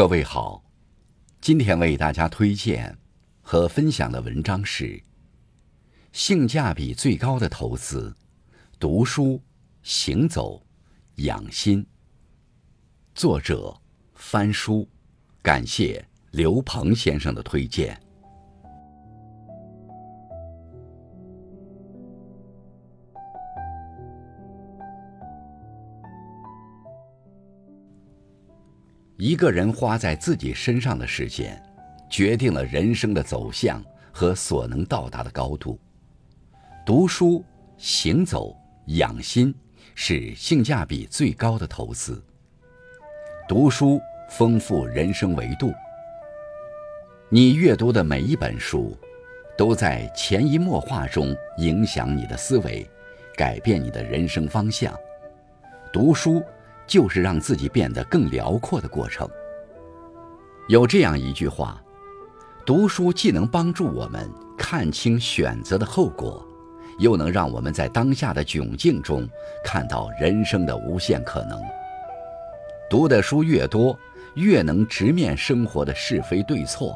各位好，今天为大家推荐和分享的文章是性价比最高的投资——读书、行走、养心。作者：翻书，感谢刘鹏先生的推荐。一个人花在自己身上的时间，决定了人生的走向和所能到达的高度。读书、行走、养心，是性价比最高的投资。读书丰富人生维度，你阅读的每一本书，都在潜移默化中影响你的思维，改变你的人生方向。读书。就是让自己变得更辽阔的过程。有这样一句话：读书既能帮助我们看清选择的后果，又能让我们在当下的窘境中看到人生的无限可能。读的书越多，越能直面生活的是非对错，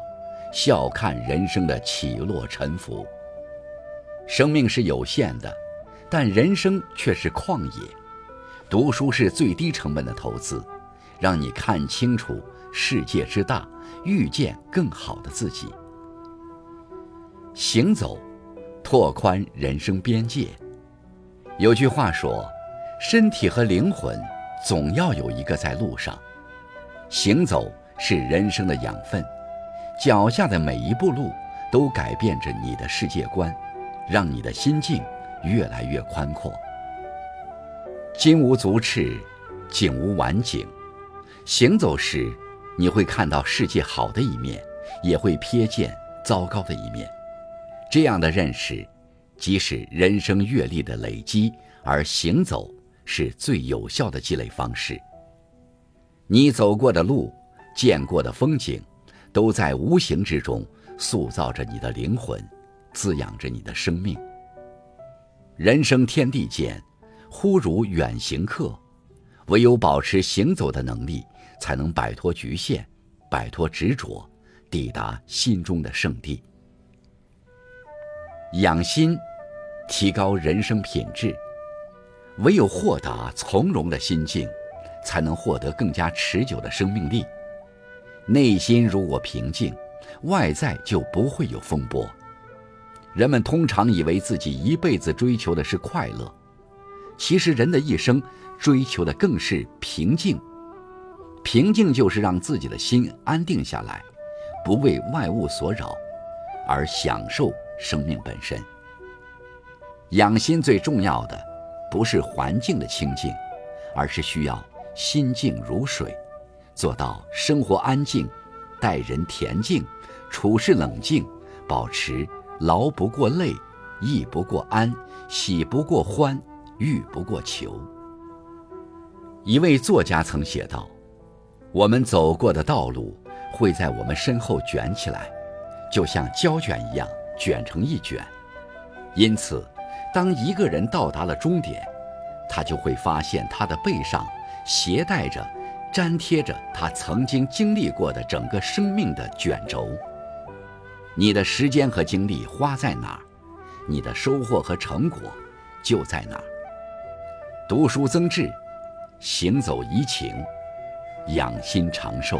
笑看人生的起落沉浮。生命是有限的，但人生却是旷野。读书是最低成本的投资，让你看清楚世界之大，遇见更好的自己。行走，拓宽人生边界。有句话说：“身体和灵魂总要有一个在路上。”行走是人生的养分，脚下的每一步路都改变着你的世界观，让你的心境越来越宽阔。金无足赤，景无完景。行走时，你会看到世界好的一面，也会瞥见糟糕的一面。这样的认识，即是人生阅历的累积，而行走是最有效的积累方式。你走过的路，见过的风景，都在无形之中塑造着你的灵魂，滋养着你的生命。人生天地间。忽如远行客，唯有保持行走的能力，才能摆脱局限，摆脱执着，抵达心中的圣地。养心，提高人生品质。唯有豁达从容的心境，才能获得更加持久的生命力。内心如果平静，外在就不会有风波。人们通常以为自己一辈子追求的是快乐。其实，人的一生追求的更是平静。平静就是让自己的心安定下来，不为外物所扰，而享受生命本身。养心最重要的，不是环境的清静，而是需要心静如水，做到生活安静，待人恬静，处事冷静，保持劳不过累，逸不过安，喜不过欢。欲不过求。一位作家曾写道：“我们走过的道路会在我们身后卷起来，就像胶卷一样卷成一卷。因此，当一个人到达了终点，他就会发现他的背上携带着、粘贴着他曾经经历过的整个生命的卷轴。你的时间和精力花在哪儿，你的收获和成果就在哪儿。”读书增智，行走怡情，养心长寿。